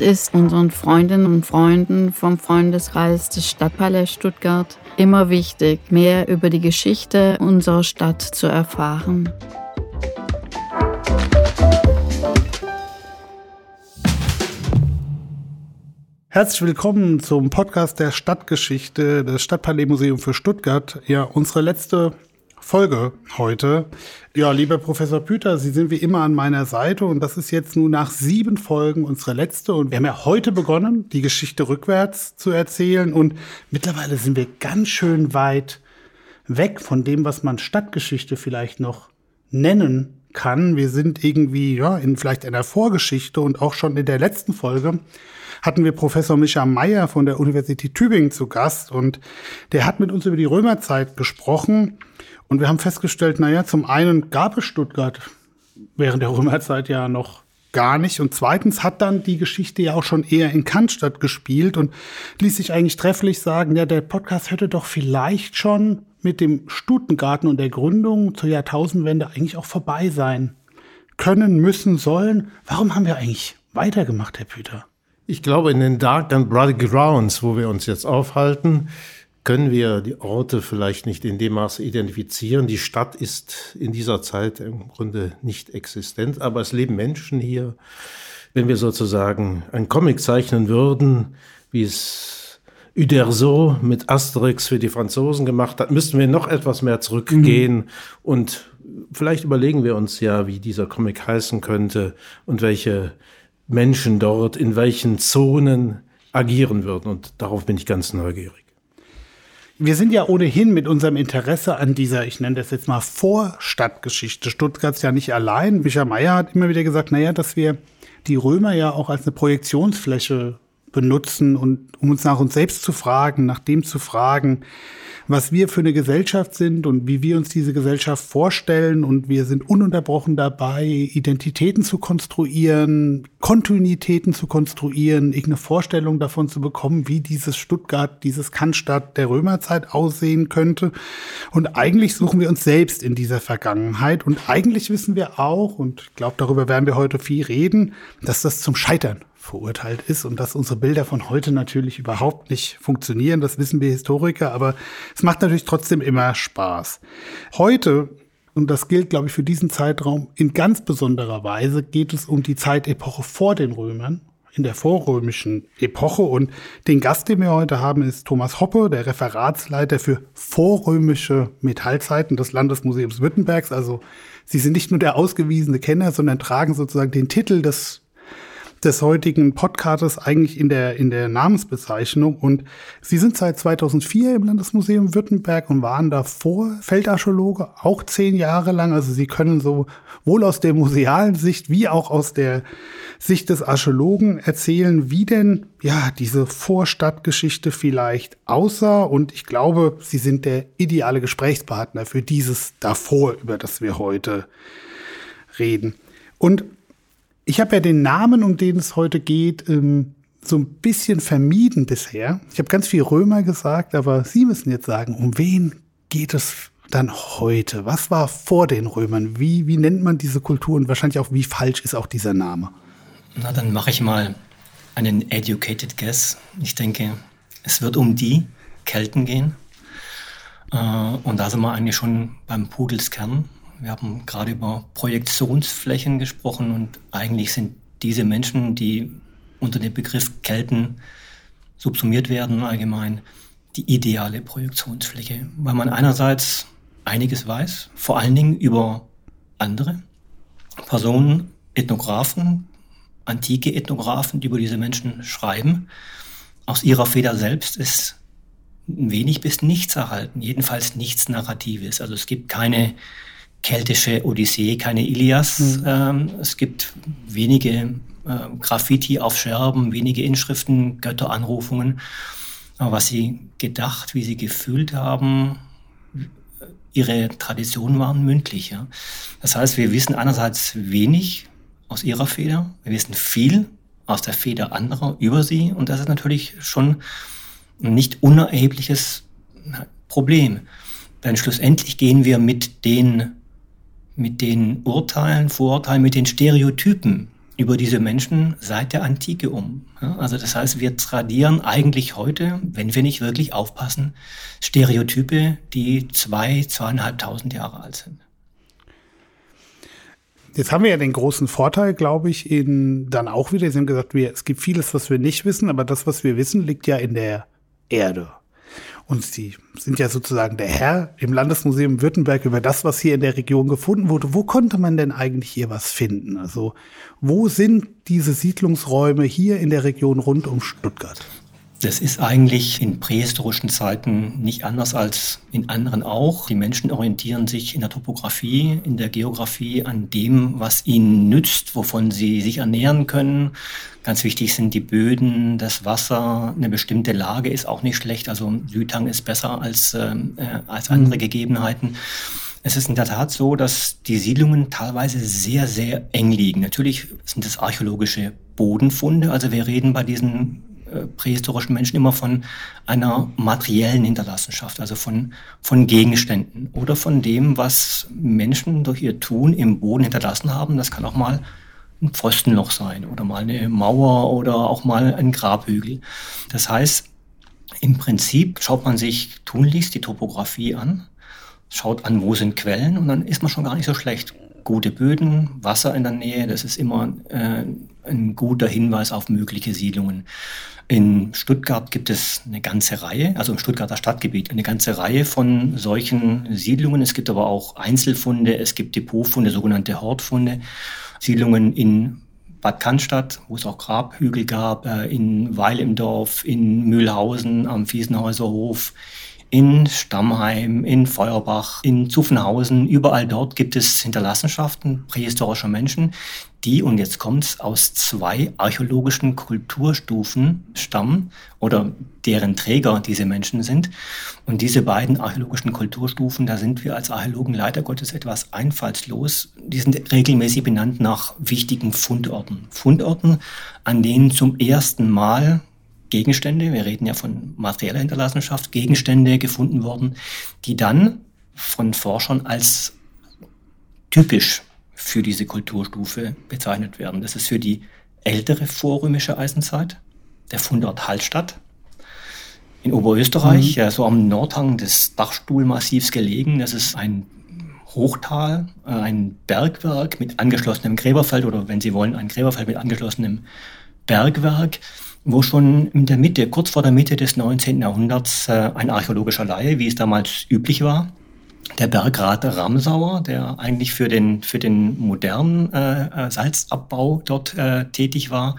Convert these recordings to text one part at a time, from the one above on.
Ist unseren Freundinnen und Freunden vom Freundeskreis des Stadtpalais Stuttgart immer wichtig, mehr über die Geschichte unserer Stadt zu erfahren. Herzlich willkommen zum Podcast der Stadtgeschichte des Stadtpalais Museum für Stuttgart. Ja, unsere letzte Folge heute. Ja, lieber Professor Püter, Sie sind wie immer an meiner Seite und das ist jetzt nun nach sieben Folgen unsere letzte und wir haben ja heute begonnen, die Geschichte rückwärts zu erzählen und mittlerweile sind wir ganz schön weit weg von dem, was man Stadtgeschichte vielleicht noch nennen kann. Wir sind irgendwie ja in vielleicht einer Vorgeschichte und auch schon in der letzten Folge hatten wir Professor Micha Meyer von der Universität Tübingen zu Gast und der hat mit uns über die Römerzeit gesprochen und wir haben festgestellt, naja, zum einen gab es Stuttgart während der Römerzeit ja noch gar nicht. Und zweitens hat dann die Geschichte ja auch schon eher in Cannstatt gespielt und ließ sich eigentlich trefflich sagen, ja, der Podcast hätte doch vielleicht schon mit dem Stutengarten und der Gründung zur Jahrtausendwende eigentlich auch vorbei sein können, müssen, sollen. Warum haben wir eigentlich weitergemacht, Herr Püter? Ich glaube, in den Dark and Bloody Grounds, wo wir uns jetzt aufhalten, können wir die Orte vielleicht nicht in dem Maße identifizieren. Die Stadt ist in dieser Zeit im Grunde nicht existent, aber es leben Menschen hier. Wenn wir sozusagen ein Comic zeichnen würden, wie es Uderzo mit Asterix für die Franzosen gemacht hat, müssten wir noch etwas mehr zurückgehen mhm. und vielleicht überlegen wir uns ja, wie dieser Comic heißen könnte und welche Menschen dort in welchen Zonen agieren würden. Und darauf bin ich ganz neugierig. Wir sind ja ohnehin mit unserem Interesse an dieser, ich nenne das jetzt mal Vorstadtgeschichte Stuttgarts ja nicht allein. Wischer Meyer hat immer wieder gesagt, naja, dass wir die Römer ja auch als eine Projektionsfläche benutzen und um uns nach uns selbst zu fragen, nach dem zu fragen, was wir für eine Gesellschaft sind und wie wir uns diese Gesellschaft vorstellen. Und wir sind ununterbrochen dabei, Identitäten zu konstruieren, Kontinuitäten zu konstruieren, irgendeine Vorstellung davon zu bekommen, wie dieses Stuttgart, dieses Cannstatt der Römerzeit aussehen könnte. Und eigentlich suchen wir uns selbst in dieser Vergangenheit. Und eigentlich wissen wir auch, und ich glaube, darüber werden wir heute viel reden, dass das zum Scheitern verurteilt ist und dass unsere Bilder von heute natürlich überhaupt nicht funktionieren. Das wissen wir Historiker, aber es macht natürlich trotzdem immer Spaß. Heute und das gilt, glaube ich, für diesen Zeitraum in ganz besonderer Weise, geht es um die Zeitepoche vor den Römern, in der vorrömischen Epoche. Und den Gast, den wir heute haben, ist Thomas Hoppe, der Referatsleiter für vorrömische Metallzeiten des Landesmuseums Württembergs. Also Sie sind nicht nur der ausgewiesene Kenner, sondern tragen sozusagen den Titel des des heutigen Podcasts eigentlich in der, in der Namensbezeichnung. Und Sie sind seit 2004 im Landesmuseum Württemberg und waren davor Feldarchäologe, auch zehn Jahre lang. Also Sie können sowohl aus der musealen Sicht wie auch aus der Sicht des Archäologen erzählen, wie denn ja diese Vorstadtgeschichte vielleicht aussah. Und ich glaube, Sie sind der ideale Gesprächspartner für dieses davor, über das wir heute reden. Und ich habe ja den Namen, um den es heute geht, ähm, so ein bisschen vermieden bisher. Ich habe ganz viel Römer gesagt, aber Sie müssen jetzt sagen, um wen geht es dann heute? Was war vor den Römern? Wie, wie nennt man diese Kultur und wahrscheinlich auch, wie falsch ist auch dieser Name? Na, dann mache ich mal einen educated guess. Ich denke, es wird um die Kelten gehen. Äh, und da sind wir eigentlich schon beim Pudelskern. Wir haben gerade über Projektionsflächen gesprochen und eigentlich sind diese Menschen, die unter dem Begriff Kelten subsumiert werden allgemein, die ideale Projektionsfläche, weil man einerseits einiges weiß, vor allen Dingen über andere Personen, Ethnographen, antike Ethnographen, die über diese Menschen schreiben. Aus ihrer Feder selbst ist wenig bis nichts erhalten, jedenfalls nichts Narratives. Also es gibt keine keltische Odyssee, keine Ilias. Mhm. Ähm, es gibt wenige äh, Graffiti auf Scherben, wenige Inschriften, Götteranrufungen. Aber was sie gedacht, wie sie gefühlt haben, ihre Traditionen waren mündlich. Ja. Das heißt, wir wissen einerseits wenig aus ihrer Feder, wir wissen viel aus der Feder anderer über sie und das ist natürlich schon ein nicht unerhebliches Problem. Denn schlussendlich gehen wir mit den mit den Urteilen, Vorurteilen, mit den Stereotypen über diese Menschen seit der Antike um. Also das heißt, wir tradieren eigentlich heute, wenn wir nicht wirklich aufpassen, Stereotype, die zwei, zweieinhalbtausend Jahre alt sind. Jetzt haben wir ja den großen Vorteil, glaube ich, in dann auch wieder, Sie haben gesagt, wir, es gibt vieles, was wir nicht wissen, aber das, was wir wissen, liegt ja in der Erde. Und Sie sind ja sozusagen der Herr im Landesmuseum Württemberg über das, was hier in der Region gefunden wurde. Wo konnte man denn eigentlich hier was finden? Also wo sind diese Siedlungsräume hier in der Region rund um Stuttgart? Das ist eigentlich in prähistorischen Zeiten nicht anders als in anderen auch. Die Menschen orientieren sich in der Topografie, in der Geografie an dem, was ihnen nützt, wovon sie sich ernähren können. Ganz wichtig sind die Böden, das Wasser, eine bestimmte Lage ist auch nicht schlecht. Also Südhang ist besser als, äh, als andere mhm. Gegebenheiten. Es ist in der Tat so, dass die Siedlungen teilweise sehr, sehr eng liegen. Natürlich sind es archäologische Bodenfunde. Also wir reden bei diesen äh, prähistorischen Menschen immer von einer materiellen Hinterlassenschaft, also von, von Gegenständen oder von dem, was Menschen durch ihr Tun im Boden hinterlassen haben. Das kann auch mal ein Pfostenloch sein oder mal eine Mauer oder auch mal ein Grabhügel. Das heißt, im Prinzip schaut man sich tunlichst die Topografie an, schaut an, wo sind Quellen und dann ist man schon gar nicht so schlecht. Gute Böden, Wasser in der Nähe, das ist immer äh, ein guter Hinweis auf mögliche Siedlungen. In Stuttgart gibt es eine ganze Reihe, also im Stuttgarter Stadtgebiet, eine ganze Reihe von solchen Siedlungen. Es gibt aber auch Einzelfunde, es gibt Depotfunde, sogenannte Hortfunde, Siedlungen in Bad Cannstatt, wo es auch Grabhügel gab, äh, in Weil im Dorf, in Mühlhausen am Fiesenhäuserhof, in Stammheim, in Feuerbach, in Zuffenhausen, überall dort gibt es Hinterlassenschaften prähistorischer Menschen, die, und jetzt kommt's, aus zwei archäologischen Kulturstufen stammen oder deren Träger diese Menschen sind. Und diese beiden archäologischen Kulturstufen, da sind wir als Archäologen leider Gottes etwas einfallslos. Die sind regelmäßig benannt nach wichtigen Fundorten. Fundorten, an denen zum ersten Mal Gegenstände, wir reden ja von materieller Hinterlassenschaft, Gegenstände gefunden worden, die dann von Forschern als typisch für diese Kulturstufe bezeichnet werden. Das ist für die ältere vorrömische Eisenzeit, der Fundort Hallstatt. In Oberösterreich, mhm. so am Nordhang des Dachstuhlmassivs gelegen. Das ist ein Hochtal, äh, ein Bergwerk mit angeschlossenem Gräberfeld oder wenn Sie wollen, ein Gräberfeld mit angeschlossenem Bergwerk, wo schon in der Mitte, kurz vor der Mitte des 19. Jahrhunderts, äh, ein archäologischer Laie, wie es damals üblich war, der Bergrat Ramsauer, der eigentlich für den, für den modernen äh, äh, Salzabbau dort äh, tätig war,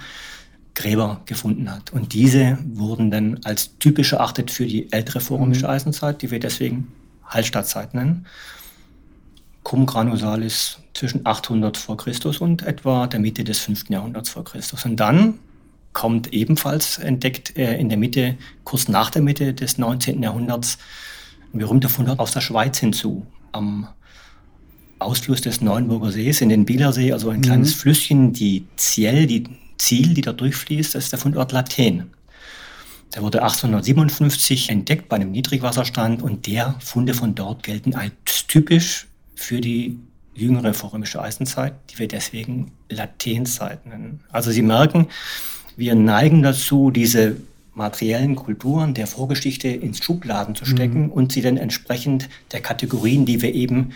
Gräber gefunden hat. Und diese wurden dann als typisch erachtet für die ältere vorrömische mhm. Eisenzeit, die wir deswegen Hallstattzeit nennen. Cum granusalis zwischen 800 vor Christus und etwa der Mitte des 5. Jahrhunderts vor Christus. Und dann kommt ebenfalls entdeckt äh, in der Mitte, kurz nach der Mitte des 19. Jahrhunderts, ein berühmter Fundort aus der Schweiz hinzu, am Ausfluss des Neuenburger Sees in den Bielersee, also ein kleines mhm. Flüsschen, die Ziel, die Ziel, die da durchfließt, das ist der Fundort Lathen. Der wurde 1857 entdeckt bei einem Niedrigwasserstand und der Funde von dort gelten als typisch für die jüngere vorrömische Eisenzeit, die wir deswegen Lathenzeit nennen. Also Sie merken, wir neigen dazu, diese materiellen Kulturen der Vorgeschichte ins Schubladen zu stecken mhm. und sie dann entsprechend der Kategorien, die wir eben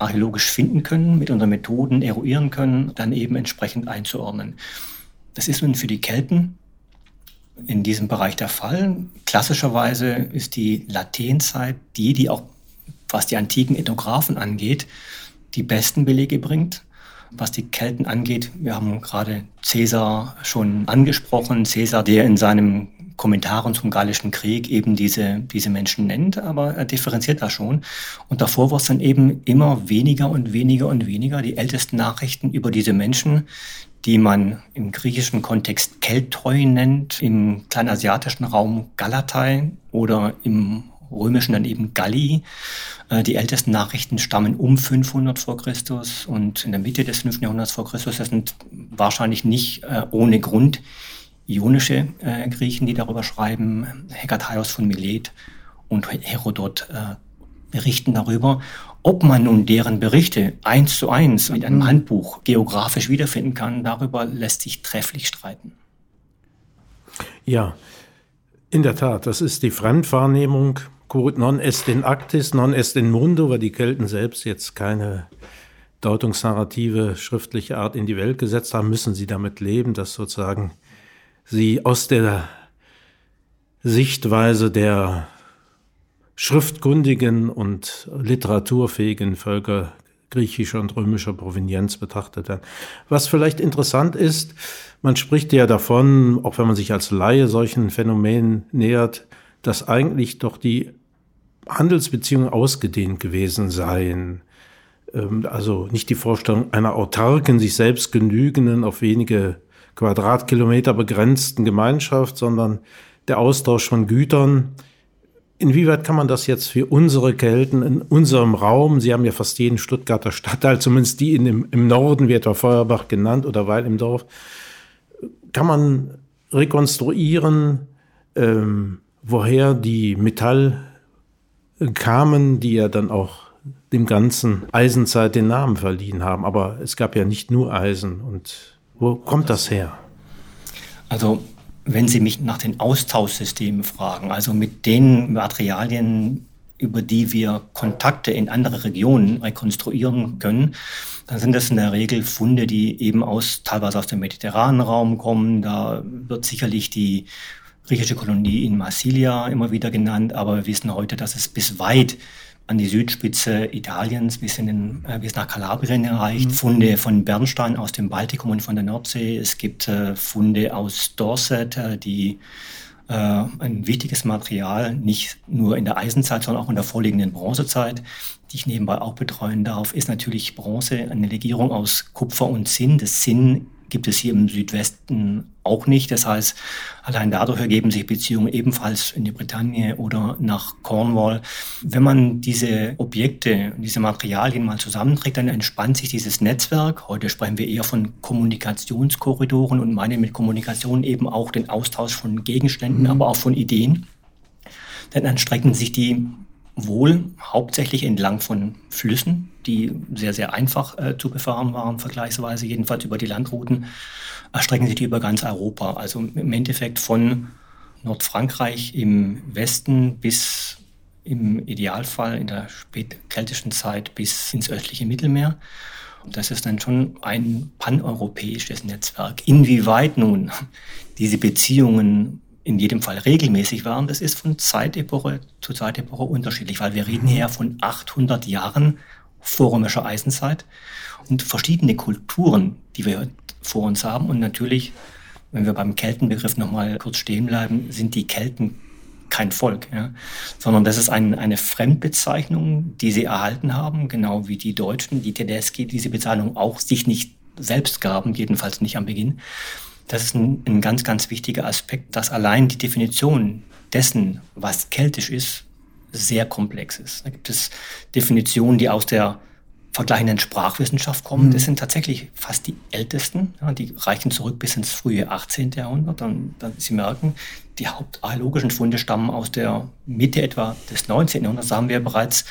archäologisch finden können, mit unseren Methoden eruieren können, dann eben entsprechend einzuordnen. Das ist nun für die Kelten in diesem Bereich der Fall. Klassischerweise ist die Latenzeit die, die auch, was die antiken Ethnographen angeht, die besten Belege bringt. Was die Kelten angeht, wir haben gerade Cäsar schon angesprochen. Cäsar, der in seinem Kommentaren zum Gallischen Krieg eben diese, diese Menschen nennt, aber er differenziert da schon. Und davor war es dann eben immer weniger und weniger und weniger die ältesten Nachrichten über diese Menschen, die man im griechischen Kontext Keltoi nennt, im kleinasiatischen Raum Galatei oder im römischen dann eben Galli. Äh, die ältesten Nachrichten stammen um 500 vor Christus und in der Mitte des 5. Jahrhunderts vor Christus. Das sind wahrscheinlich nicht äh, ohne Grund ionische äh, Griechen, die darüber schreiben, Hekataios von Milet und Herodot berichten darüber, ob man nun deren Berichte eins zu eins mit einem mhm. Handbuch geografisch wiederfinden kann, darüber lässt sich trefflich streiten. Ja, in der Tat, das ist die Fremdwahrnehmung. Non est in actis, non est in mundo, weil die Kelten selbst jetzt keine Deutungsnarrative schriftliche Art in die Welt gesetzt haben, müssen sie damit leben, dass sozusagen sie aus der Sichtweise der schriftkundigen und literaturfähigen Völker griechischer und römischer Provenienz betrachtet werden. Was vielleicht interessant ist, man spricht ja davon, auch wenn man sich als Laie solchen Phänomenen nähert, dass eigentlich doch die Handelsbeziehungen ausgedehnt gewesen seien. Ähm, also nicht die Vorstellung einer autarken, sich selbst genügenden, auf wenige Quadratkilometer begrenzten Gemeinschaft, sondern der Austausch von Gütern, Inwieweit kann man das jetzt für unsere Kelten in unserem Raum, Sie haben ja fast jeden Stuttgarter Stadtteil, zumindest die in dem, im Norden, wie etwa Feuerbach genannt oder Weil im Dorf, kann man rekonstruieren, ähm, woher die Metall kamen, die ja dann auch dem ganzen Eisenzeit den Namen verliehen haben. Aber es gab ja nicht nur Eisen. Und wo kommt das her? Also wenn Sie mich nach den Austauschsystemen fragen, also mit den Materialien, über die wir Kontakte in andere Regionen rekonstruieren können, dann sind das in der Regel Funde, die eben aus, teilweise aus dem mediterranen Raum kommen. Da wird sicherlich die griechische Kolonie in Marsilia immer wieder genannt, aber wir wissen heute, dass es bis weit an die Südspitze Italiens bis, in den, äh, bis nach Kalabrien erreicht. Mhm. Funde von Bernstein aus dem Baltikum und von der Nordsee. Es gibt äh, Funde aus Dorset, äh, die äh, ein wichtiges Material, nicht nur in der Eisenzeit, sondern auch in der vorliegenden Bronzezeit, die ich nebenbei auch betreuen darf, ist natürlich Bronze, eine Legierung aus Kupfer und Zinn. Das Zinn gibt es hier im Südwesten auch nicht. Das heißt, allein dadurch ergeben sich Beziehungen ebenfalls in die Bretagne oder nach Cornwall. Wenn man diese Objekte, diese Materialien mal zusammenträgt, dann entspannt sich dieses Netzwerk. Heute sprechen wir eher von Kommunikationskorridoren und meinen mit Kommunikation eben auch den Austausch von Gegenständen, mhm. aber auch von Ideen. Denn dann strecken sich die wohl hauptsächlich entlang von Flüssen, die sehr, sehr einfach äh, zu befahren waren, vergleichsweise, jedenfalls über die Landrouten, erstrecken sich die über ganz Europa. Also im Endeffekt von Nordfrankreich im Westen bis im Idealfall in der spätkeltischen Zeit bis ins östliche Mittelmeer. Und das ist dann schon ein paneuropäisches Netzwerk. Inwieweit nun diese Beziehungen in jedem Fall regelmäßig waren, das ist von Zeitepoche zu Zeitepoche unterschiedlich, weil wir reden hier von 800 Jahren vorrömischer Eisenzeit und verschiedene Kulturen, die wir vor uns haben. Und natürlich, wenn wir beim Keltenbegriff nochmal kurz stehen bleiben, sind die Kelten kein Volk, ja, sondern das ist ein, eine Fremdbezeichnung, die sie erhalten haben, genau wie die Deutschen, die Tedeschi diese Bezeichnung auch sich nicht selbst gaben, jedenfalls nicht am Beginn. Das ist ein, ein ganz, ganz wichtiger Aspekt, dass allein die Definition dessen, was keltisch ist, sehr komplex ist. Da gibt es Definitionen, die aus der vergleichenden Sprachwissenschaft kommen. Mhm. Das sind tatsächlich fast die ältesten. Ja, die reichen zurück bis ins frühe 18. Jahrhundert. Dann, dann Sie merken, die hauptarchäologischen Funde stammen aus der Mitte etwa des 19. Jahrhunderts. Da haben wir bereits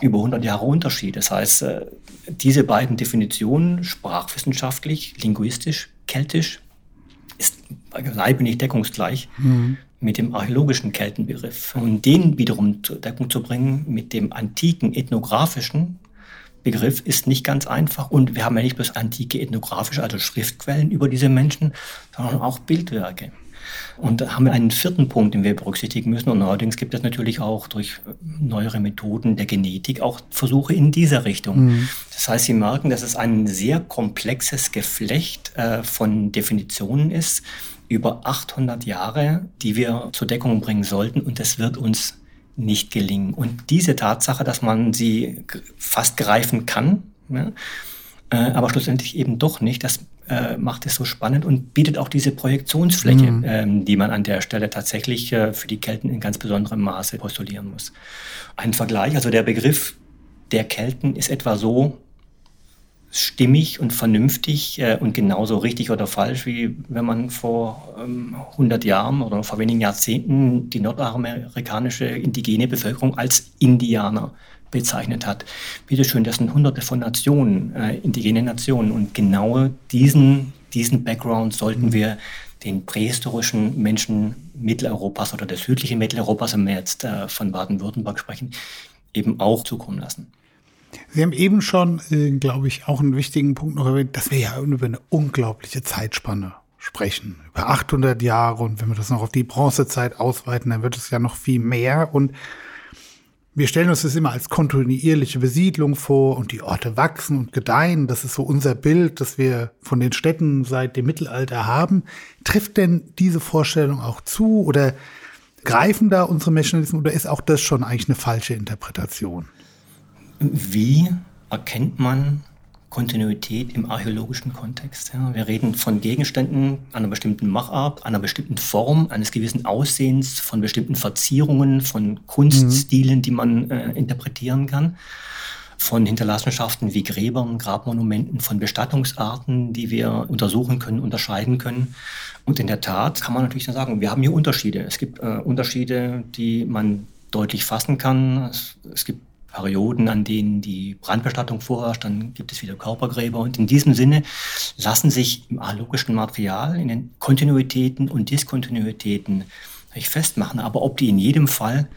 über 100 Jahre Unterschied. Das heißt, äh, diese beiden Definitionen, sprachwissenschaftlich, linguistisch, keltisch, ist beileibe nicht deckungsgleich mhm. mit dem archäologischen Keltenbegriff. Und den wiederum zur Deckung zu bringen mit dem antiken ethnografischen Begriff ist nicht ganz einfach. Und wir haben ja nicht bloß antike ethnografische, also Schriftquellen über diese Menschen, sondern auch Bildwerke. Und da haben wir einen vierten Punkt, den wir berücksichtigen müssen. Und neuerdings gibt es natürlich auch durch neuere Methoden der Genetik auch Versuche in dieser Richtung. Mhm. Das heißt, Sie merken, dass es ein sehr komplexes Geflecht äh, von Definitionen ist über 800 Jahre, die wir zur Deckung bringen sollten. Und das wird uns nicht gelingen. Und diese Tatsache, dass man sie fast greifen kann, ja, äh, aber schlussendlich eben doch nicht, das äh, macht es so spannend und bietet auch diese Projektionsfläche, mhm. ähm, die man an der Stelle tatsächlich äh, für die Kelten in ganz besonderem Maße postulieren muss. Ein Vergleich, also der Begriff der Kelten ist etwa so stimmig und vernünftig äh, und genauso richtig oder falsch, wie wenn man vor ähm, 100 Jahren oder vor wenigen Jahrzehnten die nordamerikanische indigene Bevölkerung als Indianer bezeichnet hat. Bitte schön, das sind hunderte von Nationen, äh, indigene Nationen und genau diesen, diesen Background sollten wir den prähistorischen Menschen Mitteleuropas oder des südlichen Mitteleuropas, wenn wir jetzt äh, von Baden-Württemberg sprechen, eben auch zukommen lassen. Sie haben eben schon, äh, glaube ich, auch einen wichtigen Punkt noch erwähnt, dass wir ja über eine unglaubliche Zeitspanne sprechen. Über 800 Jahre und wenn wir das noch auf die Bronzezeit ausweiten, dann wird es ja noch viel mehr. Und wir stellen uns das immer als kontinuierliche Besiedlung vor und die Orte wachsen und gedeihen. Das ist so unser Bild, das wir von den Städten seit dem Mittelalter haben. Trifft denn diese Vorstellung auch zu oder greifen da unsere Mechanismen oder ist auch das schon eigentlich eine falsche Interpretation? Wie erkennt man Kontinuität im archäologischen Kontext? Ja, wir reden von Gegenständen einer bestimmten Machart, einer bestimmten Form, eines gewissen Aussehens, von bestimmten Verzierungen, von Kunststilen, mhm. die man äh, interpretieren kann von Hinterlassenschaften wie Gräbern, Grabmonumenten, von Bestattungsarten, die wir untersuchen können, unterscheiden können. Und in der Tat kann man natürlich sagen, wir haben hier Unterschiede. Es gibt äh, Unterschiede, die man deutlich fassen kann. Es, es gibt Perioden, an denen die Brandbestattung vorherrscht, dann gibt es wieder Körpergräber. Und in diesem Sinne lassen sich im archäologischen Material in den Kontinuitäten und Diskontinuitäten festmachen. Aber ob die in jedem Fall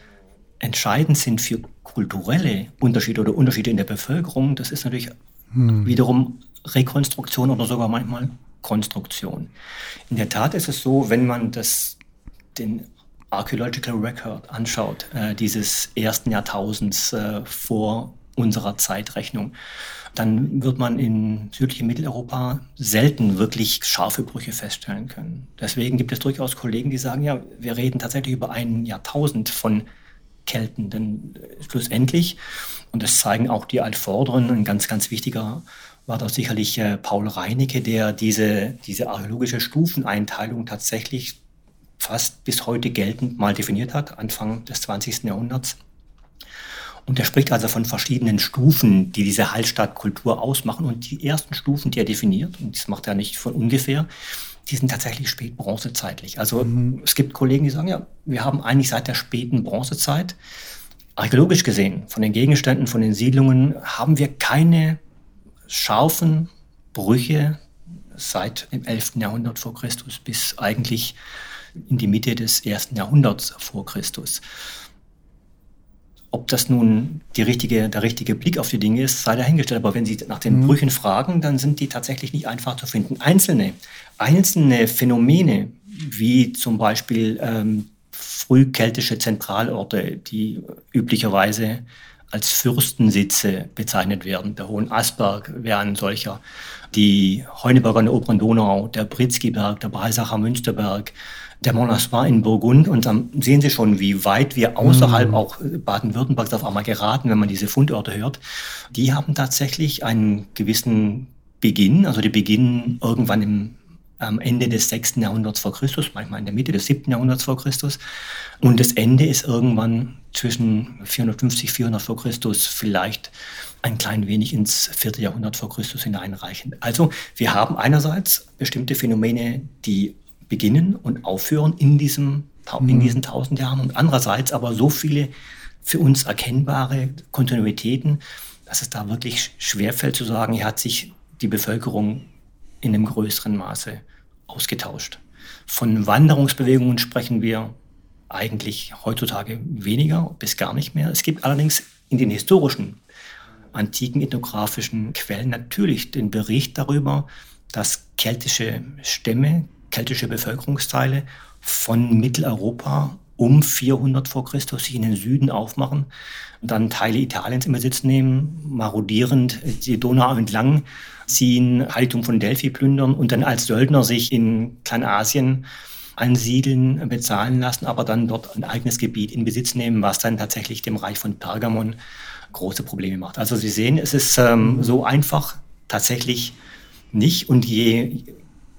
entscheidend sind für kulturelle Unterschiede oder Unterschiede in der Bevölkerung, das ist natürlich hm. wiederum Rekonstruktion oder sogar manchmal Konstruktion. In der Tat ist es so, wenn man das, den Archaeological Record anschaut, äh, dieses ersten Jahrtausends äh, vor unserer Zeitrechnung, dann wird man in südlichem Mitteleuropa selten wirklich scharfe Brüche feststellen können. Deswegen gibt es durchaus Kollegen, die sagen, ja, wir reden tatsächlich über ein Jahrtausend von Kelten, denn äh, schlussendlich, und das zeigen auch die Altvorderen, ein ganz, ganz wichtiger war da sicherlich äh, Paul Reinecke, der diese, diese archäologische Stufeneinteilung tatsächlich fast bis heute geltend mal definiert hat, Anfang des 20. Jahrhunderts. Und er spricht also von verschiedenen Stufen, die diese Hallstattkultur ausmachen. Und die ersten Stufen, die er definiert, und das macht er nicht von ungefähr, die sind tatsächlich spätbronzezeitlich. Also mhm. es gibt Kollegen, die sagen, ja, wir haben eigentlich seit der späten Bronzezeit, archäologisch gesehen, von den Gegenständen, von den Siedlungen, haben wir keine scharfen Brüche seit dem 11. Jahrhundert vor Christus bis eigentlich in die Mitte des ersten Jahrhunderts vor Christus. Ob das nun richtige, der richtige Blick auf die Dinge ist, sei dahingestellt. Aber wenn Sie nach den mhm. Brüchen fragen, dann sind die tatsächlich nicht einfach zu finden. Einzelne, einzelne Phänomene, wie zum Beispiel ähm, frühkeltische Zentralorte, die üblicherweise als Fürstensitze bezeichnet werden. Der Hohen Asberg wäre ein solcher. Die Heuneberger in der oberen Donau, der Britzkiberg, der Breisacher Münsterberg, der Monassoir in Burgund. Und dann sehen Sie schon, wie weit wir außerhalb mhm. auch Baden-Württembergs auf einmal geraten, wenn man diese Fundorte hört. Die haben tatsächlich einen gewissen Beginn, also die beginnen irgendwann im am Ende des 6. Jahrhunderts vor Christus, manchmal in der Mitte des 7. Jahrhunderts vor Christus. Und das Ende ist irgendwann zwischen 450, 400 vor Christus, vielleicht ein klein wenig ins 4. Jahrhundert vor Christus hineinreichend. Also wir haben einerseits bestimmte Phänomene, die beginnen und aufhören in, diesem, in mhm. diesen tausend Jahren und andererseits aber so viele für uns erkennbare Kontinuitäten, dass es da wirklich schwerfällt zu sagen, hier hat sich die Bevölkerung in einem größeren Maße ausgetauscht. Von Wanderungsbewegungen sprechen wir eigentlich heutzutage weniger bis gar nicht mehr. Es gibt allerdings in den historischen antiken ethnografischen Quellen natürlich den Bericht darüber, dass keltische Stämme keltische Bevölkerungsteile von Mitteleuropa um 400 vor Christus sich in den Süden aufmachen und dann Teile Italiens im Besitz nehmen, marodierend die Donau entlang ziehen, Heiligtum von Delphi plündern und dann als Söldner sich in Kleinasien ansiedeln, bezahlen lassen, aber dann dort ein eigenes Gebiet in Besitz nehmen, was dann tatsächlich dem Reich von Pergamon große Probleme macht. Also Sie sehen, es ist ähm, so einfach tatsächlich nicht und je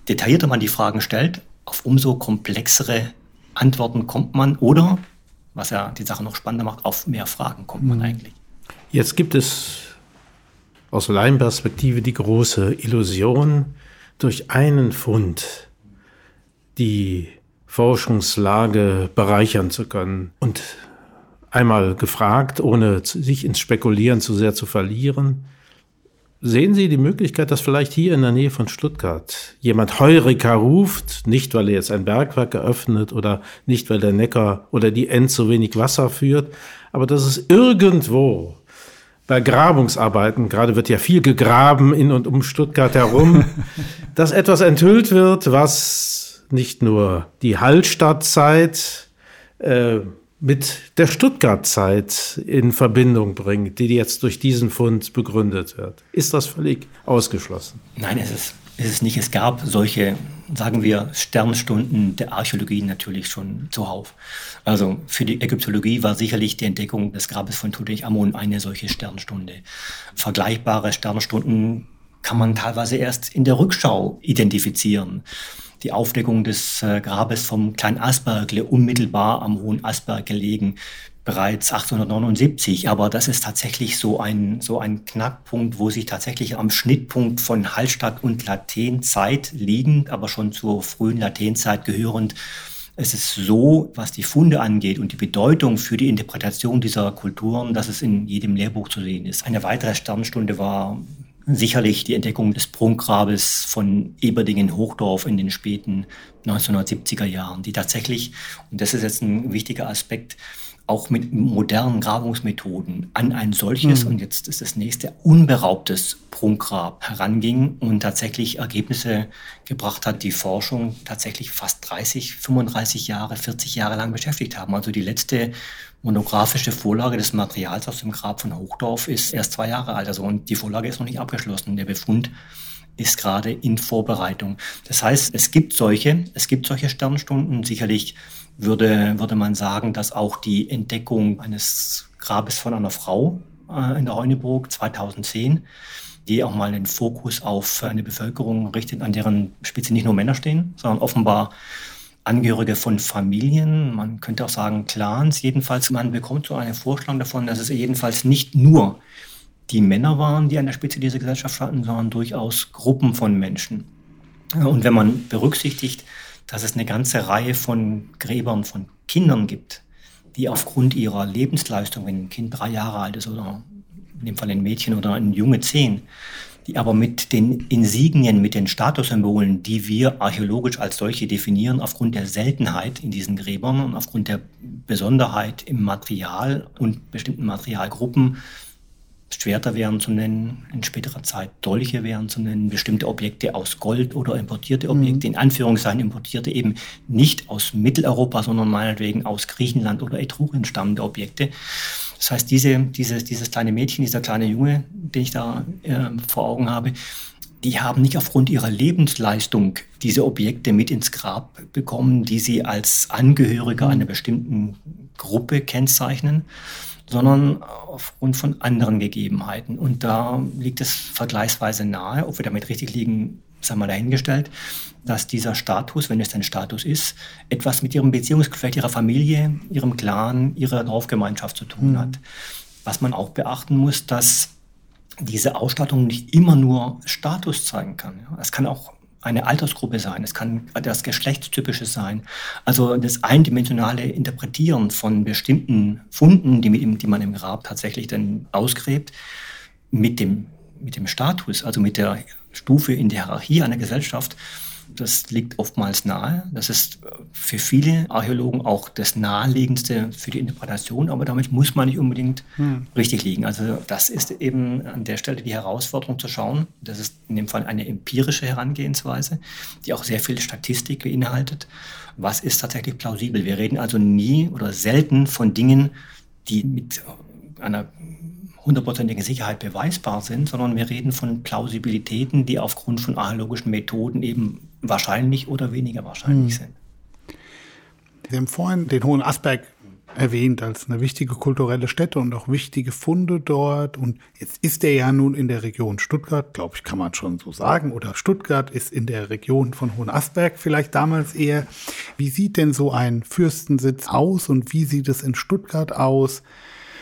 detaillierter man die Fragen stellt, auf umso komplexere Antworten kommt man oder, was ja die Sache noch spannender macht, auf mehr Fragen kommt man mhm. eigentlich. Jetzt gibt es aus Laienperspektive die große Illusion, durch einen Fund die Forschungslage bereichern zu können. Und einmal gefragt, ohne sich ins Spekulieren zu sehr zu verlieren, Sehen Sie die Möglichkeit, dass vielleicht hier in der Nähe von Stuttgart jemand Heureka ruft, nicht weil er jetzt ein Bergwerk eröffnet oder nicht weil der Neckar oder die Enz so wenig Wasser führt, aber dass es irgendwo bei Grabungsarbeiten, gerade wird ja viel gegraben in und um Stuttgart herum, dass etwas enthüllt wird, was nicht nur die Hallstattzeit äh, mit der Stuttgart-Zeit in Verbindung bringt, die jetzt durch diesen Fund begründet wird. Ist das völlig ausgeschlossen? Nein, es ist, es ist nicht. Es gab solche, sagen wir, Sternstunden der Archäologie natürlich schon zuhauf. Also für die Ägyptologie war sicherlich die Entdeckung des Grabes von Tutanchamun eine solche Sternstunde. Vergleichbare Sternstunden kann man teilweise erst in der Rückschau identifizieren die Aufdeckung des äh, Grabes vom Kleinen Aspergle unmittelbar am Hohen Asperg gelegen, bereits 1879. Aber das ist tatsächlich so ein, so ein Knackpunkt, wo sich tatsächlich am Schnittpunkt von Hallstatt und Latenzeit liegend, aber schon zur frühen Latenzeit gehörend, es ist so, was die Funde angeht und die Bedeutung für die Interpretation dieser Kulturen, dass es in jedem Lehrbuch zu sehen ist. Eine weitere Sternstunde war sicherlich die Entdeckung des Prunkgrabes von Eberdingen-Hochdorf in den späten 1970er Jahren, die tatsächlich, und das ist jetzt ein wichtiger Aspekt, auch mit modernen Grabungsmethoden an ein solches, mhm. und jetzt ist das nächste, unberaubtes Prunkgrab heranging und tatsächlich Ergebnisse gebracht hat, die Forschung tatsächlich fast 30, 35 Jahre, 40 Jahre lang beschäftigt haben. Also die letzte monografische Vorlage des Materials aus dem Grab von Hochdorf ist erst zwei Jahre alt. Also und die Vorlage ist noch nicht abgeschlossen. Der Befund ist gerade in Vorbereitung. Das heißt, es gibt solche, es gibt solche Sternstunden. Sicherlich würde, würde man sagen, dass auch die Entdeckung eines Grabes von einer Frau äh, in der Heuneburg 2010 die auch mal den Fokus auf eine Bevölkerung richtet, an deren Spitze nicht nur Männer stehen, sondern offenbar Angehörige von Familien, man könnte auch sagen Clans. Jedenfalls, man bekommt so eine Vorstellung davon, dass es jedenfalls nicht nur die Männer waren, die an der Spitze dieser Gesellschaft standen, sondern durchaus Gruppen von Menschen. Und wenn man berücksichtigt, dass es eine ganze Reihe von Gräbern von Kindern gibt, die aufgrund ihrer Lebensleistung, wenn ein Kind drei Jahre alt ist oder in dem Fall ein Mädchen oder ein Junge zehn, die aber mit den Insignien, mit den Statussymbolen, die wir archäologisch als solche definieren, aufgrund der Seltenheit in diesen Gräbern und aufgrund der Besonderheit im Material und bestimmten Materialgruppen, Schwerter wären zu nennen, in späterer Zeit Dolche wären zu nennen, bestimmte Objekte aus Gold oder importierte Objekte, mhm. in Anführungszeichen importierte eben nicht aus Mitteleuropa, sondern meinetwegen aus Griechenland oder Etrurien stammende Objekte. Das heißt, diese, dieses, dieses kleine Mädchen, dieser kleine Junge, den ich da äh, vor Augen habe, die haben nicht aufgrund ihrer Lebensleistung diese Objekte mit ins Grab bekommen, die sie als Angehörige einer bestimmten Gruppe kennzeichnen, sondern aufgrund von anderen Gegebenheiten. Und da liegt es vergleichsweise nahe, ob wir damit richtig liegen, sagen wir dahingestellt, dass dieser Status, wenn es ein Status ist, etwas mit ihrem Beziehungsgeflecht, ihrer Familie, ihrem Clan, ihrer Dorfgemeinschaft zu tun mhm. hat. Was man auch beachten muss, dass diese Ausstattung nicht immer nur Status zeigen kann. Es kann auch eine Altersgruppe sein, es kann das Geschlechtstypische sein. Also das eindimensionale Interpretieren von bestimmten Funden, die, die man im Grab tatsächlich dann ausgräbt, mit dem, mit dem Status, also mit der Stufe in der Hierarchie einer Gesellschaft, das liegt oftmals nahe. Das ist für viele Archäologen auch das naheliegendste für die Interpretation, aber damit muss man nicht unbedingt hm. richtig liegen. Also das ist eben an der Stelle die Herausforderung zu schauen. Das ist in dem Fall eine empirische Herangehensweise, die auch sehr viel Statistik beinhaltet. Was ist tatsächlich plausibel? Wir reden also nie oder selten von Dingen, die mit einer hundertprozentigen Sicherheit beweisbar sind, sondern wir reden von Plausibilitäten, die aufgrund von archäologischen Methoden eben wahrscheinlich oder weniger wahrscheinlich hm. sind. Sie haben vorhin den Hohen Asberg erwähnt als eine wichtige kulturelle Stätte und auch wichtige Funde dort. Und jetzt ist er ja nun in der Region Stuttgart, glaube ich, kann man schon so sagen. Oder Stuttgart ist in der Region von Hohen Asberg vielleicht damals eher. Wie sieht denn so ein Fürstensitz aus und wie sieht es in Stuttgart aus?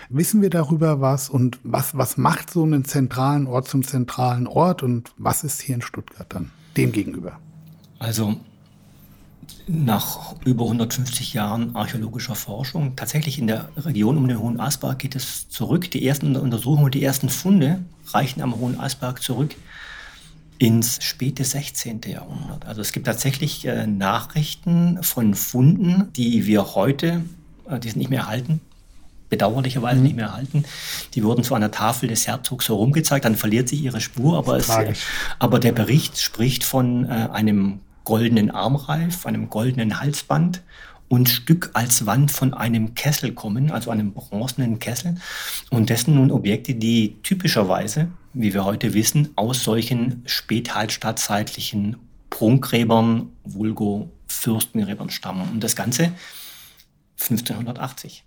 Wissen wir darüber was und was, was macht so einen zentralen Ort zum zentralen Ort und was ist hier in Stuttgart dann dem gegenüber? Also nach über 150 Jahren archäologischer Forschung, tatsächlich in der Region um den Hohen Asberg geht es zurück. Die ersten Untersuchungen, die ersten Funde reichen am Hohen Asberg zurück ins späte 16. Jahrhundert. Also es gibt tatsächlich äh, Nachrichten von Funden, die wir heute, äh, die sind nicht mehr erhalten, bedauerlicherweise mhm. nicht mehr erhalten. Die wurden zu einer Tafel des Herzogs herumgezeigt, dann verliert sich ihre Spur, aber, es, aber der Bericht spricht von äh, einem goldenen Armreif, einem goldenen Halsband und Stück als Wand von einem Kessel kommen, also einem bronzenen Kessel. Und dessen nun Objekte, die typischerweise, wie wir heute wissen, aus solchen späthallstattzeitlichen Prunkgräbern, vulgo Fürstengräbern stammen. Und das Ganze 1580.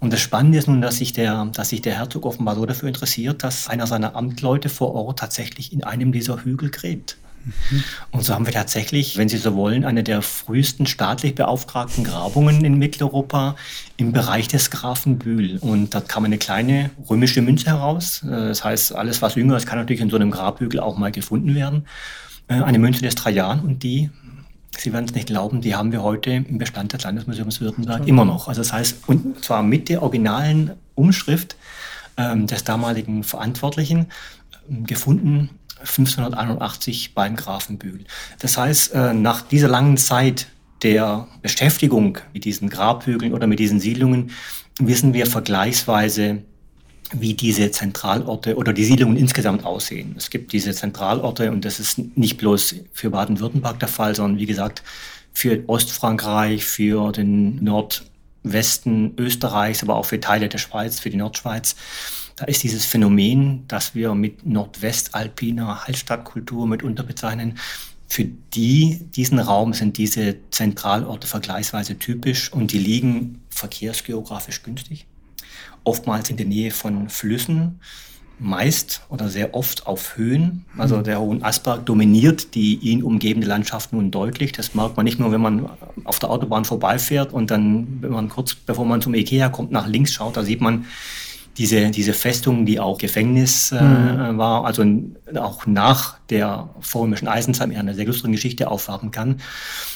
Und das Spannende ist nun, dass sich, der, dass sich der Herzog offenbar so dafür interessiert, dass einer seiner Amtleute vor Ort tatsächlich in einem dieser Hügel gräbt. Und so haben wir tatsächlich, wenn Sie so wollen, eine der frühesten staatlich beauftragten Grabungen in Mitteleuropa im Bereich des Grafen Bühl. Und da kam eine kleine römische Münze heraus. Äh, das heißt, alles, was jünger ist, kann natürlich in so einem Grabhügel auch mal gefunden werden. Äh, eine Münze des Trajan und die Sie werden es nicht glauben, die haben wir heute im Bestand des Landesmuseums Württemberg immer noch. Also das heißt, und zwar mit der originalen Umschrift ähm, des damaligen Verantwortlichen ähm, gefunden 1581 beim Grafenbühl. Das heißt, äh, nach dieser langen Zeit der Beschäftigung mit diesen Grabhügeln oder mit diesen Siedlungen wissen wir vergleichsweise, wie diese Zentralorte oder die Siedlungen insgesamt aussehen. Es gibt diese Zentralorte und das ist nicht bloß für Baden-Württemberg der Fall, sondern wie gesagt für Ostfrankreich, für den Nordwesten Österreichs, aber auch für Teile der Schweiz, für die Nordschweiz. Da ist dieses Phänomen, das wir mit nordwestalpiner Hallstattkultur mitunter bezeichnen, für die, diesen Raum sind diese Zentralorte vergleichsweise typisch und die liegen verkehrsgeografisch günstig. Oftmals in der Nähe von Flüssen, meist oder sehr oft auf Höhen. Also der Hohen Asberg dominiert die ihn umgebende Landschaft nun deutlich. Das merkt man nicht nur, wenn man auf der Autobahn vorbeifährt und dann, wenn man kurz bevor man zum Ikea kommt, nach links schaut, da sieht man diese, diese Festung, die auch Gefängnis äh, mhm. war, also auch nach der vorrömischen Eisenzeit in einer sehr lustigen Geschichte aufwarten kann.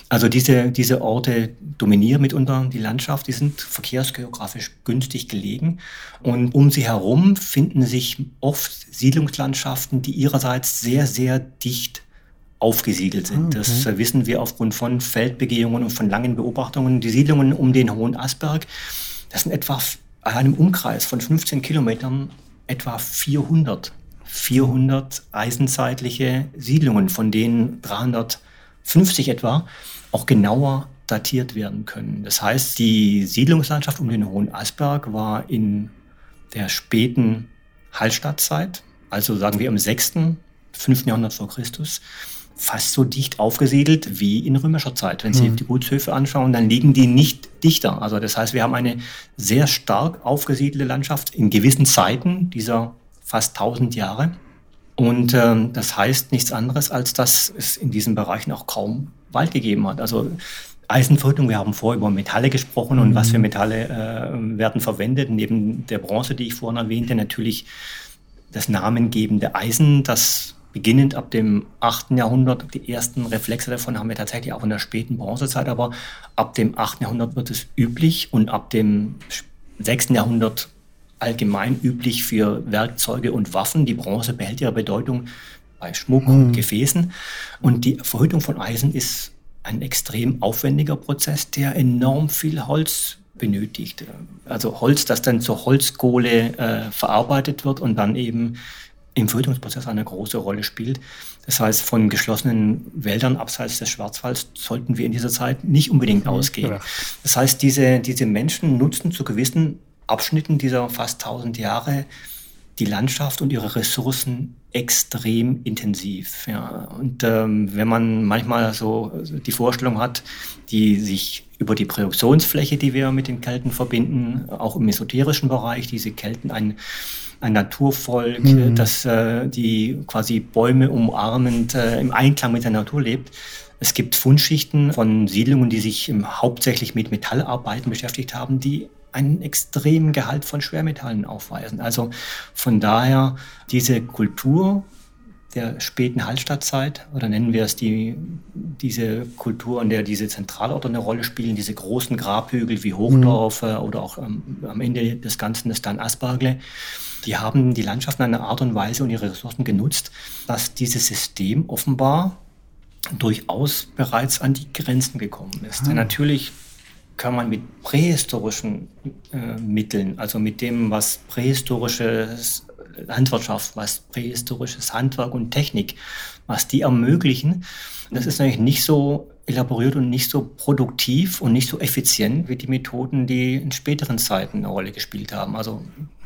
Also diese, diese Orte dominieren mitunter die Landschaft, die sind verkehrsgeografisch günstig gelegen und um sie herum finden sich oft Siedlungslandschaften, die ihrerseits sehr, sehr dicht aufgesiedelt sind. Okay. Das äh, wissen wir aufgrund von Feldbegehungen und von langen Beobachtungen. Die Siedlungen um den Hohen Asberg, das sind etwa einem Umkreis von 15 Kilometern etwa 400, 400 eisenzeitliche Siedlungen, von denen 350 etwa auch genauer datiert werden können. Das heißt, die Siedlungslandschaft um den Hohen Asberg war in der späten Hallstattzeit, also sagen wir im 6., 5. Jahrhundert vor Christus, fast so dicht aufgesiedelt wie in römischer Zeit. Wenn Sie mhm. die Gutshöfe anschauen, dann liegen die nicht dichter. Also das heißt, wir haben eine sehr stark aufgesiedelte Landschaft in gewissen Zeiten dieser fast 1000 Jahre. Und ähm, das heißt nichts anderes, als dass es in diesen Bereichen auch kaum Wald gegeben hat. Also Eisenverhüttung, wir haben vorher über Metalle gesprochen und was für mhm. Metalle äh, werden verwendet. Neben der Bronze, die ich vorhin erwähnte, natürlich das namengebende Eisen, das beginnend ab dem 8. Jahrhundert, die ersten Reflexe davon haben wir tatsächlich auch in der späten Bronzezeit, aber ab dem 8. Jahrhundert wird es üblich und ab dem 6. Jahrhundert allgemein üblich für Werkzeuge und Waffen. Die Bronze behält ihre Bedeutung bei Schmuck und mhm. Gefäßen. Und die Verhüttung von Eisen ist ein extrem aufwendiger Prozess, der enorm viel Holz benötigt. Also Holz, das dann zur Holzkohle äh, verarbeitet wird und dann eben im Verhütungsprozess eine große Rolle spielt. Das heißt, von geschlossenen Wäldern abseits des Schwarzwalds sollten wir in dieser Zeit nicht unbedingt mhm, ausgehen. Ja. Das heißt, diese, diese Menschen nutzen zu gewissen Abschnitten dieser fast 1000 Jahre die Landschaft und ihre Ressourcen extrem intensiv. Ja. Und ähm, wenn man manchmal so die Vorstellung hat, die sich über die Produktionsfläche, die wir mit den Kelten verbinden, auch im esoterischen Bereich, diese Kelten ein ein Naturvolk, mhm. das äh, die quasi Bäume umarmend äh, im Einklang mit der Natur lebt. Es gibt Fundschichten von Siedlungen, die sich hauptsächlich mit Metallarbeiten beschäftigt haben, die einen extremen Gehalt von Schwermetallen aufweisen. Also von daher diese Kultur der späten Hallstattzeit oder nennen wir es die, diese Kultur, in der diese Zentralorte eine Rolle spielen, diese großen Grabhügel wie Hochdorf mhm. oder auch ähm, am Ende des Ganzen ist dann Aspergle, die haben die Landschaften in einer Art und Weise und ihre Ressourcen genutzt, dass dieses System offenbar durchaus bereits an die Grenzen gekommen ist. Ah. Natürlich kann man mit prähistorischen äh, Mitteln, also mit dem, was prähistorisches Landwirtschaft, was prähistorisches Handwerk und Technik, was die ermöglichen, das ist eigentlich nicht so elaboriert und nicht so produktiv und nicht so effizient wie die Methoden, die in späteren Zeiten eine Rolle gespielt haben. Also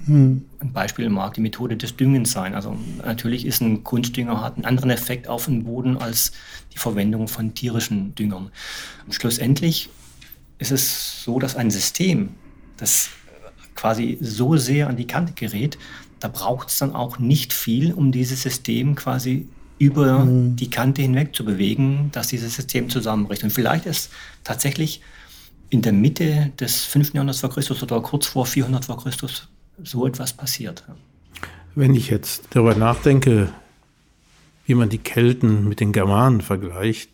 hm. ein Beispiel mag die Methode des Düngens sein. Also natürlich ist ein Kunstdünger hat einen anderen Effekt auf den Boden als die Verwendung von tierischen Düngern. Und schlussendlich ist es so, dass ein System, das quasi so sehr an die Kante gerät, da braucht es dann auch nicht viel, um dieses System quasi über mhm. die Kante hinweg zu bewegen, dass dieses System zusammenbricht. Und vielleicht ist tatsächlich in der Mitte des 5. Jahrhunderts vor Christus oder kurz vor 400 vor Christus so etwas passiert. Wenn ich jetzt darüber nachdenke, wie man die Kelten mit den Germanen vergleicht,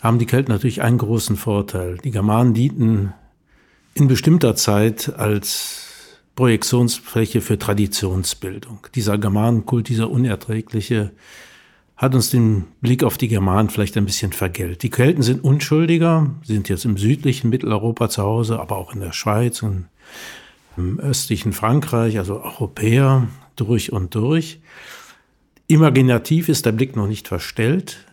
haben die Kelten natürlich einen großen Vorteil. Die Germanen dienten in bestimmter Zeit als Projektionsfläche für Traditionsbildung. Dieser Germanenkult, dieser unerträgliche, hat uns den Blick auf die Germanen vielleicht ein bisschen vergällt. Die Kelten sind unschuldiger, sind jetzt im südlichen Mitteleuropa zu Hause, aber auch in der Schweiz und im östlichen Frankreich, also Europäer durch und durch. Imaginativ ist der Blick noch nicht verstellt.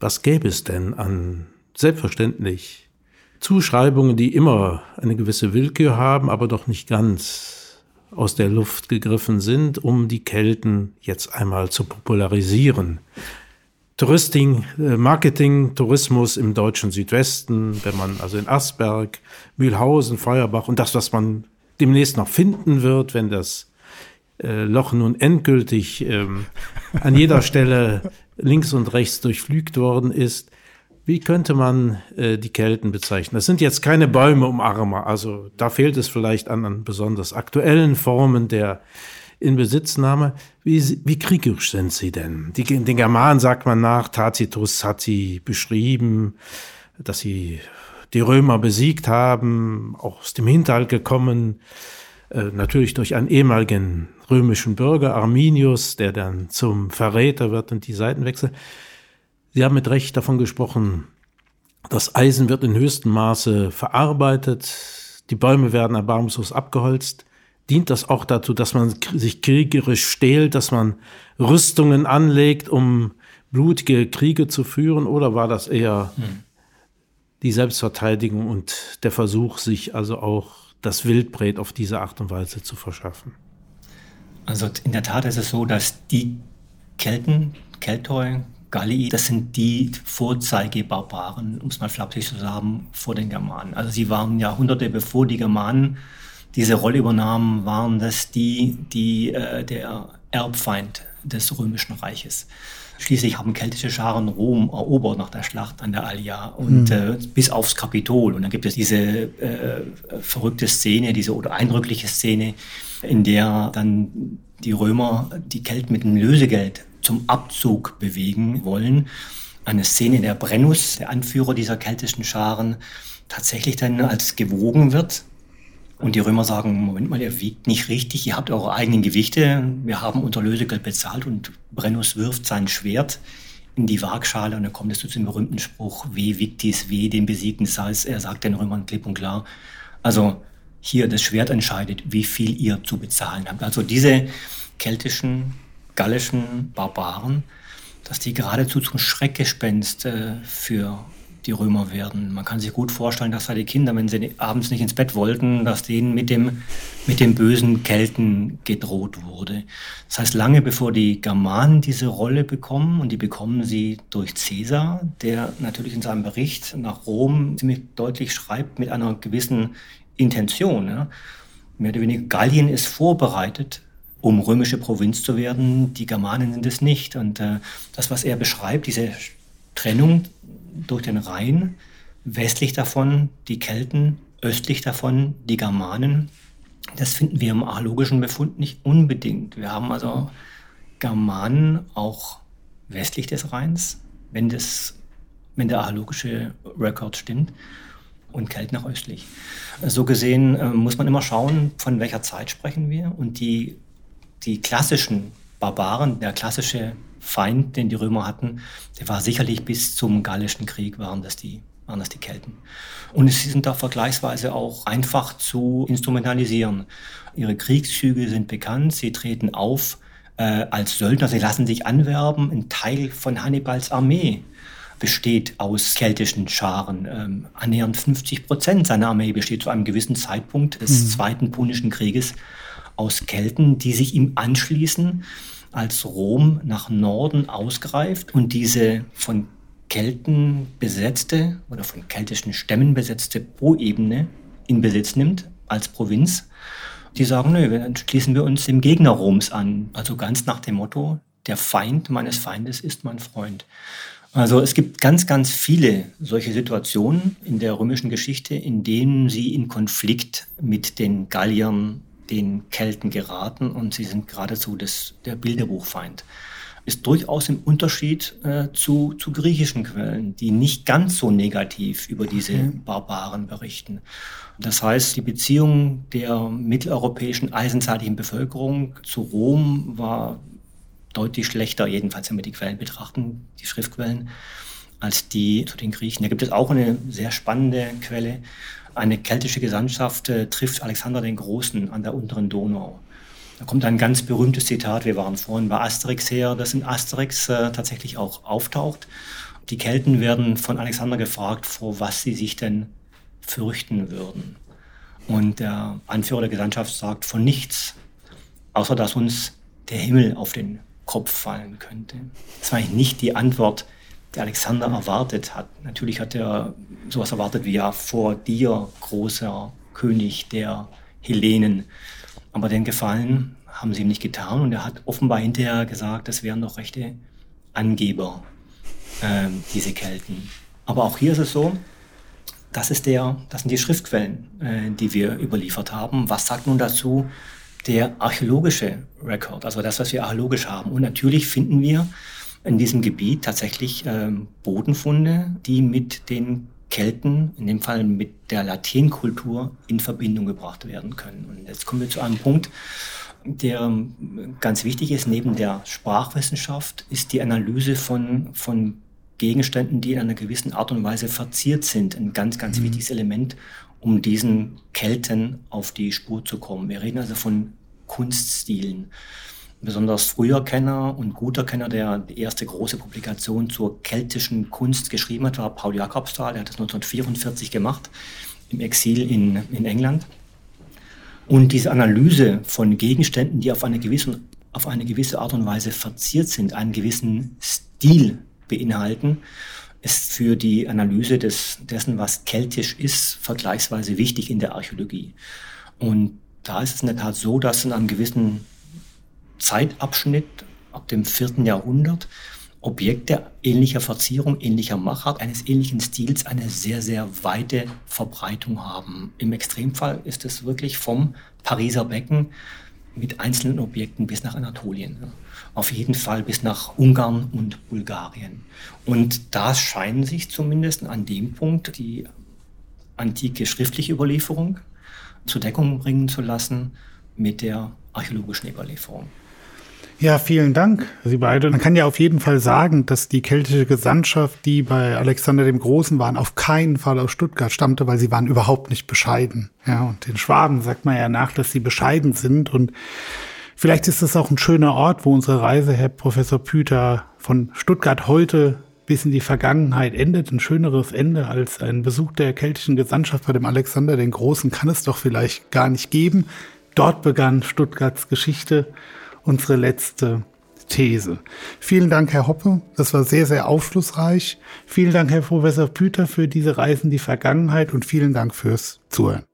Was gäbe es denn an selbstverständlich Zuschreibungen, die immer eine gewisse Willkür haben, aber doch nicht ganz aus der Luft gegriffen sind, um die Kelten jetzt einmal zu popularisieren. Touristing, äh, Marketing, Tourismus im deutschen Südwesten, wenn man also in Asberg, Mühlhausen, Feuerbach und das, was man demnächst noch finden wird, wenn das äh, Loch nun endgültig ähm, an jeder Stelle links und rechts durchflügt worden ist, wie könnte man äh, die Kelten bezeichnen? Das sind jetzt keine Bäume umarmer, also da fehlt es vielleicht an, an besonders aktuellen Formen der Inbesitznahme. Wie, wie kriegerisch sind sie denn? Die, den Germanen sagt man nach, Tacitus hat sie beschrieben, dass sie die Römer besiegt haben, auch aus dem Hinterhalt gekommen, äh, natürlich durch einen ehemaligen römischen Bürger, Arminius, der dann zum Verräter wird und die Seiten wechselt. Sie haben mit Recht davon gesprochen, das Eisen wird in höchstem Maße verarbeitet, die Bäume werden erbarmungslos abgeholzt. Dient das auch dazu, dass man sich kriegerisch stählt, dass man Rüstungen anlegt, um blutige Kriege zu führen, oder war das eher hm. die Selbstverteidigung und der Versuch, sich also auch das Wildbret auf diese Art und Weise zu verschaffen? Also in der Tat ist es so, dass die Kelten, Keltoi, Gallii, das sind die Vorzeigebarbaren, um es mal flapsig zu sagen, vor den Germanen. Also sie waren Jahrhunderte bevor die Germanen diese Rolle übernahmen, waren das die, die äh, der Erbfeind des römischen Reiches. Schließlich haben keltische Scharen Rom erobert nach der Schlacht an der Allia und mhm. äh, bis aufs Kapitol. Und dann gibt es diese äh, verrückte Szene, diese oder eindrückliche Szene, in der dann die Römer die Kelten mit dem Lösegeld zum Abzug bewegen wollen. Eine Szene, in der Brennus, der Anführer dieser keltischen Scharen, tatsächlich dann als gewogen wird. Und die Römer sagen, Moment mal, ihr wiegt nicht richtig, ihr habt eure eigenen Gewichte, wir haben unser Lösegeld bezahlt und Brennus wirft sein Schwert in die Waagschale und dann kommt es zu dem berühmten Spruch, we victis, we den besiegten Salz. Er sagt den Römern klipp und klar. Also hier das Schwert entscheidet, wie viel ihr zu bezahlen habt. Also diese keltischen gallischen Barbaren, dass die geradezu zum Schreckgespenst äh, für die Römer werden. Man kann sich gut vorstellen, dass da die Kinder, wenn sie abends nicht ins Bett wollten, dass denen mit dem, mit dem bösen Kelten gedroht wurde. Das heißt, lange bevor die Germanen diese Rolle bekommen, und die bekommen sie durch Caesar, der natürlich in seinem Bericht nach Rom ziemlich deutlich schreibt mit einer gewissen Intention. Ja. Mehr oder weniger Gallien ist vorbereitet um römische Provinz zu werden. Die Germanen sind es nicht. Und äh, das, was er beschreibt, diese Trennung durch den Rhein, westlich davon die Kelten, östlich davon die Germanen. Das finden wir im archäologischen Befund nicht unbedingt. Wir haben also Germanen auch westlich des Rheins, wenn, das, wenn der archäologische Rekord stimmt, und Kelten auch östlich. So gesehen äh, muss man immer schauen, von welcher Zeit sprechen wir. Und die, die klassischen Barbaren, der klassische Feind, den die Römer hatten, der war sicherlich bis zum Gallischen Krieg, waren das die, waren das die Kelten. Und sie sind da vergleichsweise auch einfach zu instrumentalisieren. Ihre Kriegszüge sind bekannt, sie treten auf äh, als Söldner, sie lassen sich anwerben. Ein Teil von Hannibals Armee besteht aus keltischen Scharen. Ähm, annähernd 50 Prozent seiner Armee besteht zu einem gewissen Zeitpunkt des mhm. Zweiten Punischen Krieges aus Kelten, die sich ihm anschließen als Rom nach Norden ausgreift und diese von Kelten besetzte oder von keltischen Stämmen besetzte Poebene in Besitz nimmt als Provinz. Die sagen, nö, dann schließen wir uns dem Gegner Roms an. Also ganz nach dem Motto, der Feind meines Feindes ist mein Freund. Also es gibt ganz, ganz viele solche Situationen in der römischen Geschichte, in denen sie in Konflikt mit den Galliern den Kelten geraten und sie sind geradezu das, der Bilderbuchfeind. Ist durchaus im Unterschied äh, zu, zu griechischen Quellen, die nicht ganz so negativ über diese okay. Barbaren berichten. Das heißt, die Beziehung der mitteleuropäischen eisenzeitlichen Bevölkerung zu Rom war deutlich schlechter, jedenfalls wenn wir die Quellen betrachten, die Schriftquellen, als die zu den Griechen. Da gibt es auch eine sehr spannende Quelle, eine keltische Gesandtschaft äh, trifft Alexander den Großen an der unteren Donau. Da kommt ein ganz berühmtes Zitat, wir waren vorhin bei Asterix her, das in Asterix äh, tatsächlich auch auftaucht. Die Kelten werden von Alexander gefragt, vor was sie sich denn fürchten würden. Und der Anführer der Gesandtschaft sagt von nichts, außer dass uns der Himmel auf den Kopf fallen könnte. Das war nicht die Antwort, der Alexander erwartet hat. Natürlich hat er sowas erwartet wie ja vor dir, großer König der Hellenen. Aber den Gefallen haben sie ihm nicht getan und er hat offenbar hinterher gesagt, das wären doch rechte Angeber, äh, diese Kelten. Aber auch hier ist es so, das, ist der, das sind die Schriftquellen, äh, die wir überliefert haben. Was sagt nun dazu der archäologische Rekord, also das, was wir archäologisch haben? Und natürlich finden wir in diesem Gebiet tatsächlich ähm, Bodenfunde, die mit den Kelten, in dem Fall mit der Latinkultur, in Verbindung gebracht werden können. Und jetzt kommen wir zu einem Punkt, der ähm, ganz wichtig ist. Neben der Sprachwissenschaft ist die Analyse von, von Gegenständen, die in einer gewissen Art und Weise verziert sind, ein ganz, ganz mhm. wichtiges Element, um diesen Kelten auf die Spur zu kommen. Wir reden also von Kunststilen besonders früher Kenner und guter Kenner, der die erste große Publikation zur keltischen Kunst geschrieben hat, war Paul Jakobsthal. Der hat das 1944 gemacht, im Exil in, in England. Und diese Analyse von Gegenständen, die auf eine, gewisse, auf eine gewisse Art und Weise verziert sind, einen gewissen Stil beinhalten, ist für die Analyse des, dessen, was keltisch ist, vergleichsweise wichtig in der Archäologie. Und da ist es in der Tat so, dass in einem gewissen Zeitabschnitt ab dem vierten Jahrhundert Objekte ähnlicher Verzierung, ähnlicher Machart, eines ähnlichen Stils eine sehr, sehr weite Verbreitung haben. Im Extremfall ist es wirklich vom Pariser Becken mit einzelnen Objekten bis nach Anatolien. Auf jeden Fall bis nach Ungarn und Bulgarien. Und da scheinen sich zumindest an dem Punkt die antike schriftliche Überlieferung zur Deckung bringen zu lassen mit der archäologischen Überlieferung. Ja, vielen Dank, Sie beide. Man kann ja auf jeden Fall sagen, dass die keltische Gesandtschaft, die bei Alexander dem Großen waren, auf keinen Fall aus Stuttgart stammte, weil sie waren überhaupt nicht bescheiden. Ja, und den Schwaben sagt man ja nach, dass sie bescheiden sind. Und vielleicht ist das auch ein schöner Ort, wo unsere Reise, Herr Professor Püter, von Stuttgart heute bis in die Vergangenheit endet. Ein schöneres Ende als ein Besuch der keltischen Gesandtschaft bei dem Alexander den Großen kann es doch vielleicht gar nicht geben. Dort begann Stuttgarts Geschichte unsere letzte These. Vielen Dank, Herr Hoppe. Das war sehr, sehr aufschlussreich. Vielen Dank, Herr Professor Püter, für diese Reisen in die Vergangenheit und vielen Dank fürs Zuhören.